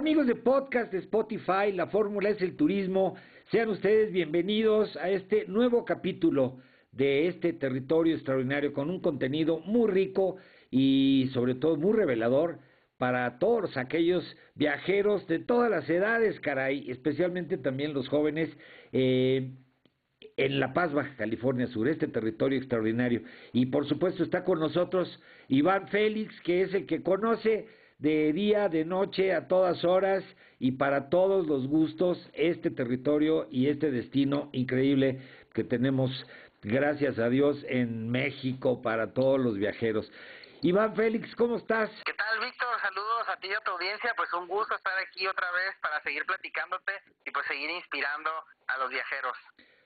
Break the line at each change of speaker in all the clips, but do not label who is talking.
Amigos de podcast de Spotify, la fórmula es el turismo. Sean ustedes bienvenidos a este nuevo capítulo de este territorio extraordinario con un contenido muy rico y sobre todo muy revelador para todos aquellos viajeros de todas las edades, caray, especialmente también los jóvenes. Eh, en La Paz, Baja California Sur, este territorio extraordinario. Y por supuesto está con nosotros Iván Félix, que es el que conoce de día, de noche, a todas horas y para todos los gustos este territorio y este destino increíble que tenemos, gracias a Dios, en México para todos los viajeros. Iván Félix, ¿cómo estás?
¿Qué tal, Víctor? Saludos a ti y a tu audiencia. Pues un gusto estar aquí otra vez para seguir platicándote y pues seguir inspirando a los viajeros.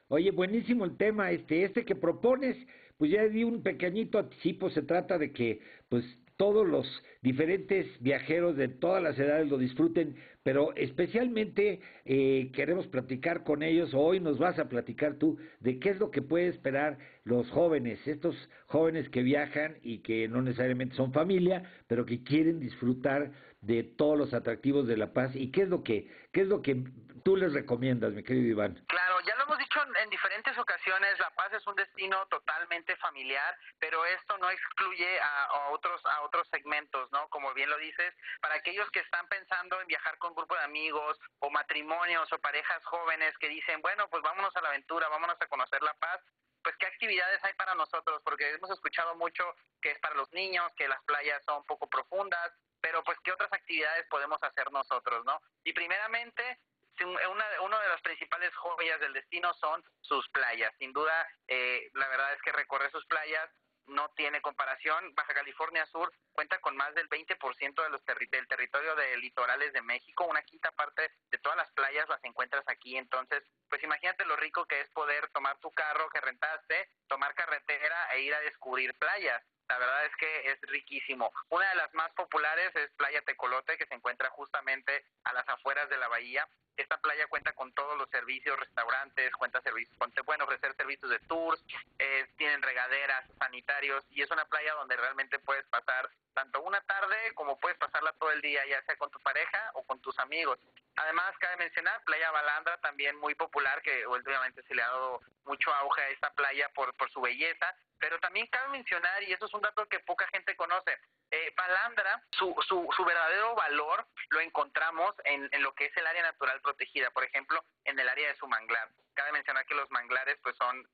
Oye, buenísimo el tema, este, este que propones, pues ya di un pequeñito anticipo, se trata de que, pues, todos los diferentes viajeros de todas las edades lo disfruten, pero especialmente eh, queremos platicar con ellos, hoy nos vas a platicar tú de qué es lo que puede esperar los jóvenes, estos jóvenes que viajan y que no necesariamente son familia, pero que quieren disfrutar de todos los atractivos de La Paz y qué es lo que, qué es lo que tú les recomiendas, mi querido Iván.
Claro, ya lo dicho en, en diferentes ocasiones, La Paz es un destino totalmente familiar, pero esto no excluye a, a, otros a otros segmentos, ¿no? Como bien lo dices, para aquellos que están pensando en viajar con grupo de amigos o matrimonios o parejas jóvenes que dicen, bueno, pues vámonos a la aventura, vámonos a conocer La Paz, pues qué actividades hay para nosotros, porque hemos escuchado mucho que es para los niños, que las playas son poco profundas, pero pues qué otras actividades podemos hacer nosotros, ¿no? Y primeramente, una, una de las principales joyas del destino son sus playas. Sin duda, eh, la verdad es que recorrer sus playas no tiene comparación. Baja California Sur cuenta con más del 20% de los terri del territorio de litorales de México, una quinta parte de todas las playas las encuentras aquí, entonces, pues imagínate lo rico que es poder tomar tu carro que rentaste, tomar carretera e ir a descubrir playas. La verdad es que es riquísimo. Una de las más populares es Playa Tecolote, que se encuentra justamente a las afueras de la bahía. Esta playa cuenta con todos los servicios, restaurantes, cuenta servicios, pueden ofrecer servicios de tours, eh, tienen regaderas, sanitarios, y es una playa donde realmente puedes pasar tanto una tarde como puedes pasarla todo el día, ya sea con tu pareja o con tus amigos. Además, cabe mencionar Playa Balandra, también muy popular, que últimamente se le ha dado mucho auge a esta playa por, por su belleza, pero también cabe mencionar, y eso es un dato que poca gente conoce, eh, Balandra, su, su, su verdadero valor lo encontramos en, en lo que es el área natural protegida, por ejemplo, en el área de su manglar. Cabe mencionar que los manglares pues son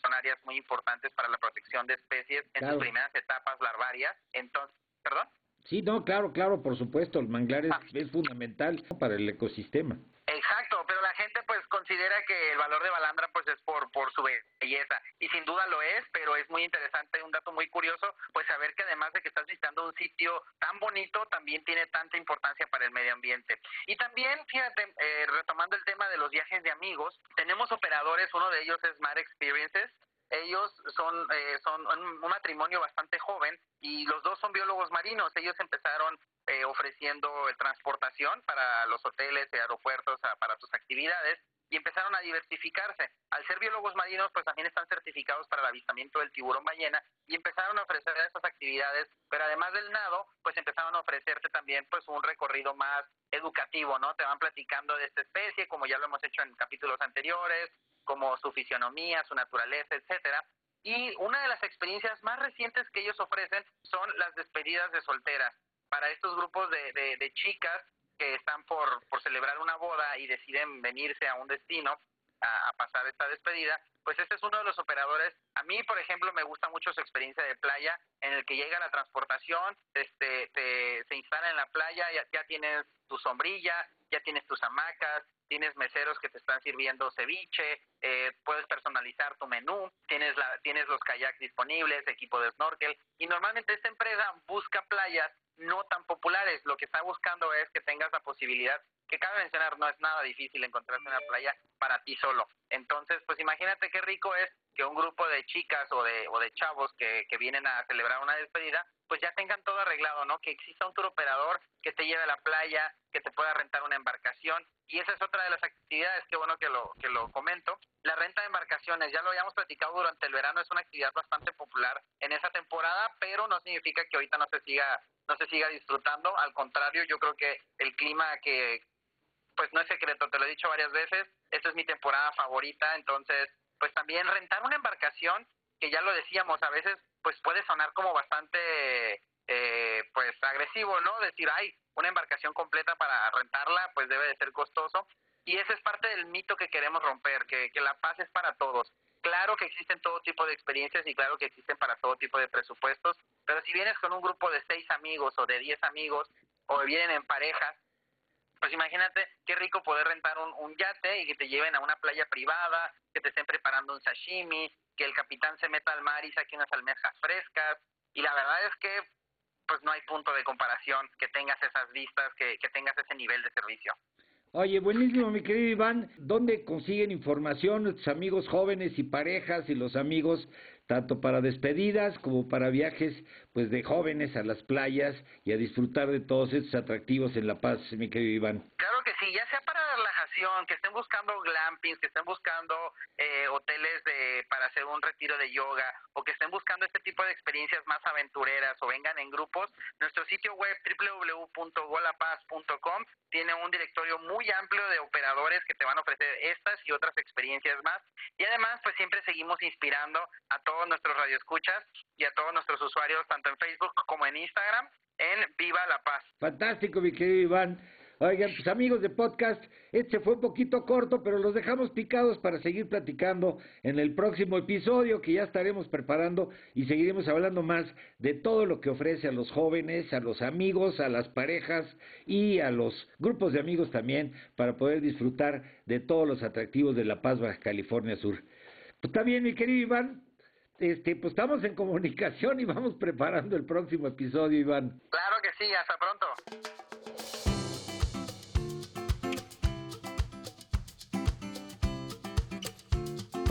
son áreas muy importantes para la protección de especies en
Claro.
sus primeras etapas larvarias. Entonces, ¿perdón?
Sí, no, claro, claro, por supuesto, el manglar es,
Ah.
es fundamental para el ecosistema.
Exacto, pero la gente pues considera que el valor de Balandra pues es por por su belleza y sin duda lo es, pero es muy interesante, un dato muy curioso, pues saber que además de que estás visitando un sitio tan bonito, también tiene tanta importancia para el medio ambiente. Y también, fíjate, eh, retomando el tema de los viajes de amigos, tenemos operadores, uno de ellos es Mar Experiences, ellos son, eh, son un, matrimonio bastante joven y los dos son biólogos marinos. Ellos empezaron eh, ofreciendo eh, transportación para los hoteles aeropuertos a- para sus actividades y empezaron a diversificarse. Al ser biólogos marinos, pues también están certificados para el avistamiento del tiburón ballena y empezaron a ofrecer esas actividades, pero además del nado, pues empezaron a ofrecerte también pues un recorrido más educativo, ¿no? Te van platicando de esta especie, como ya lo hemos hecho en capítulos anteriores, como su fisionomía, su naturaleza, etcétera. Y una de las experiencias más recientes que ellos ofrecen son las despedidas de solteras. Para estos grupos de, de, de chicas que están por, por celebrar una boda y deciden venirse a un destino a, pasar esta despedida, pues este es uno de los operadores. A mí, por ejemplo, me gusta mucho su experiencia de playa, en el que llega la transportación, este, te, se instala en la playa, ya, ya tienes tu sombrilla, ya tienes tus hamacas, tienes meseros que te están sirviendo ceviche, eh, puedes personalizar tu menú, tienes, la, tienes los kayaks disponibles, equipo de snorkel, y normalmente esta empresa busca playas no tan populares. Lo que está buscando es que tengas la posibilidad, que cabe mencionar, no es nada difícil encontrarte una playa para ti solo. Entonces, pues imagínate qué rico es que un grupo de chicas o de, o de chavos que, que vienen a celebrar una despedida, pues ya tengan todo arreglado, ¿no? Que exista un tour operador que te lleve a la playa, que te pueda rentar una embarcación. Y esa es otra de las actividades, qué bueno que lo, que lo comento. La renta de embarcaciones, ya lo habíamos platicado durante el verano, es una actividad bastante popular en esa temporada, pero no significa que ahorita no se siga no se siga disfrutando. Al contrario, yo creo que el clima que, pues no es secreto, te lo he dicho varias veces, esta es mi temporada favorita, entonces, pues también rentar una embarcación, que ya lo decíamos, a veces, pues puede sonar como bastante, eh, pues agresivo, ¿no? Decir, ay, una embarcación completa para rentarla, pues debe de ser costoso. Y ese es parte del mito que queremos romper, que, que la paz es para todos. Claro que existen todo tipo de experiencias y claro que existen para todo tipo de presupuestos, pero si vienes con un grupo de seis amigos o de diez amigos o vienen en parejas, pues imagínate qué rico poder rentar un, un, yate y que te lleven a una playa privada, que te estén preparando un sashimi, que el capitán se meta al mar y saque unas almejas frescas. Y la verdad es que pues no hay punto de comparación que tengas esas vistas, que, que tengas ese nivel de servicio.
Oye, buenísimo, mi querido Iván. ¿Dónde consiguen información nuestros amigos jóvenes y parejas y los amigos, tanto para despedidas como para viajes pues de jóvenes a las playas y a disfrutar de todos estos atractivos en La Paz, mi querido Iván?
Claro que sí, ya sea para que estén buscando glampings, que estén buscando eh, hoteles de para hacer un retiro de yoga o que estén buscando este tipo de experiencias más aventureras o vengan en grupos, nuestro sitio web www.golapaz.com tiene un directorio muy amplio de operadores que te van a ofrecer estas y otras experiencias más y además pues siempre seguimos inspirando a todos nuestros radioescuchas y a todos nuestros usuarios tanto en Facebook como en Instagram en Viva la Paz.
Fantástico, mi querido Iván. Oigan, pues amigos de podcast, este fue un poquito corto, pero los dejamos picados para seguir platicando en el próximo episodio que ya estaremos preparando y seguiremos hablando más de todo lo que ofrece a los jóvenes, a los amigos, a las parejas y a los grupos de amigos también para poder disfrutar de todos los atractivos de La Paz, California Sur. Pues está bien, mi querido Iván. Este, pues estamos en comunicación y vamos preparando el próximo episodio, Iván.
Claro que sí, hasta pronto.